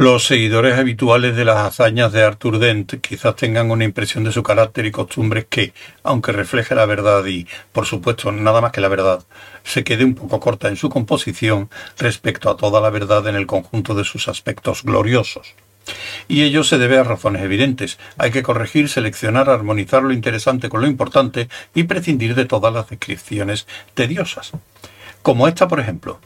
Los seguidores habituales de las hazañas de Arthur Dent quizás tengan una impresión de su carácter y costumbres que, aunque refleje la verdad y, por supuesto, nada más que la verdad, se quede un poco corta en su composición respecto a toda la verdad en el conjunto de sus aspectos gloriosos. Y ello se debe a razones evidentes. Hay que corregir, seleccionar, armonizar lo interesante con lo importante y prescindir de todas las descripciones tediosas. Como esta, por ejemplo.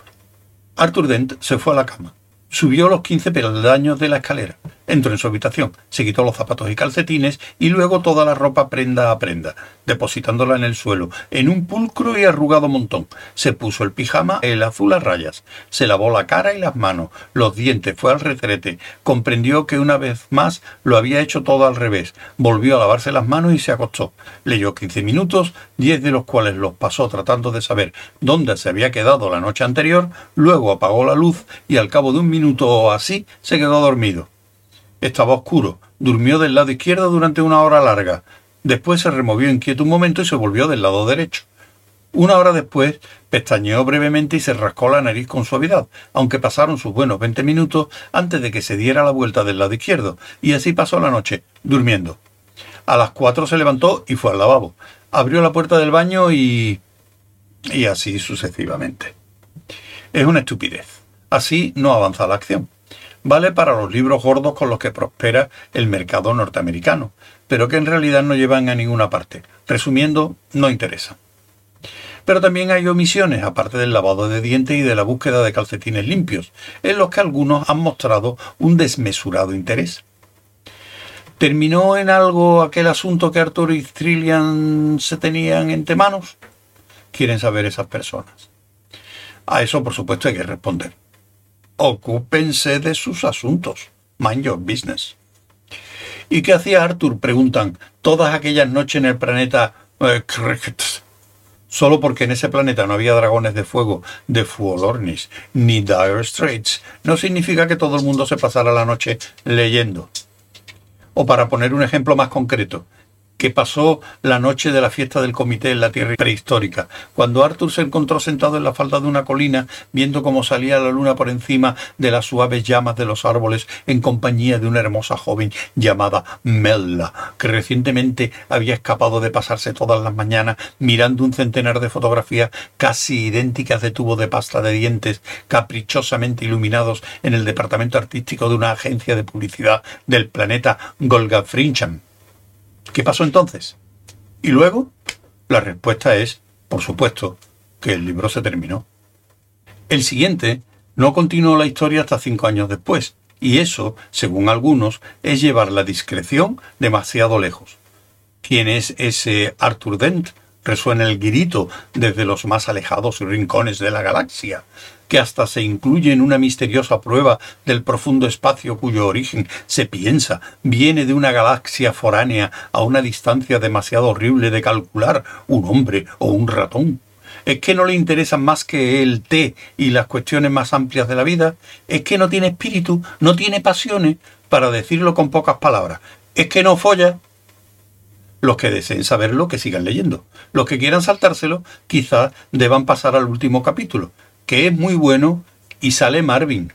Arthur Dent se fue a la cama Subió los quince peldaños de la escalera. Entró en su habitación, se quitó los zapatos y calcetines y luego toda la ropa prenda a prenda, depositándola en el suelo, en un pulcro y arrugado montón. Se puso el pijama, el azul a rayas, se lavó la cara y las manos, los dientes, fue al retrete, comprendió que una vez más lo había hecho todo al revés, volvió a lavarse las manos y se acostó. Leyó quince minutos, diez de los cuales los pasó tratando de saber dónde se había quedado la noche anterior, luego apagó la luz y al cabo de un minuto o así se quedó dormido. Estaba oscuro, durmió del lado izquierdo durante una hora larga. Después se removió inquieto un momento y se volvió del lado derecho. Una hora después pestañeó brevemente y se rascó la nariz con suavidad, aunque pasaron sus buenos veinte minutos antes de que se diera la vuelta del lado izquierdo, y así pasó la noche, durmiendo. A las cuatro se levantó y fue al lavabo. Abrió la puerta del baño y... y así sucesivamente. Es una estupidez. Así no avanza la acción vale para los libros gordos con los que prospera el mercado norteamericano, pero que en realidad no llevan a ninguna parte. Resumiendo, no interesa. Pero también hay omisiones, aparte del lavado de dientes y de la búsqueda de calcetines limpios, en los que algunos han mostrado un desmesurado interés. ¿Terminó en algo aquel asunto que Arthur y Trillian se tenían entre manos? Quieren saber esas personas. A eso, por supuesto, hay que responder ocúpense de sus asuntos. Mind your business. ¿Y qué hacía Arthur? Preguntan, todas aquellas noches en el planeta eh, Solo porque en ese planeta no había dragones de fuego de Fuolornis ni Dire Straits, no significa que todo el mundo se pasara la noche leyendo. O para poner un ejemplo más concreto, que pasó la noche de la fiesta del comité en la tierra prehistórica, cuando Arthur se encontró sentado en la falda de una colina, viendo cómo salía la luna por encima de las suaves llamas de los árboles, en compañía de una hermosa joven llamada Mella, que recientemente había escapado de pasarse todas las mañanas mirando un centenar de fotografías casi idénticas de tubo de pasta de dientes, caprichosamente iluminados en el departamento artístico de una agencia de publicidad del planeta Golgafrincham. ¿Qué pasó entonces? Y luego, la respuesta es, por supuesto, que el libro se terminó. El siguiente no continuó la historia hasta cinco años después, y eso, según algunos, es llevar la discreción demasiado lejos. ¿Quién es ese Arthur Dent? Resuena el grito desde los más alejados rincones de la galaxia que hasta se incluye en una misteriosa prueba del profundo espacio cuyo origen, se piensa, viene de una galaxia foránea a una distancia demasiado horrible de calcular, un hombre o un ratón. ¿Es que no le interesan más que el té y las cuestiones más amplias de la vida? ¿Es que no tiene espíritu, no tiene pasiones? Para decirlo con pocas palabras, ¿es que no folla? Los que deseen saberlo, que sigan leyendo. Los que quieran saltárselo, quizás deban pasar al último capítulo, que es muy bueno y sale Marvin,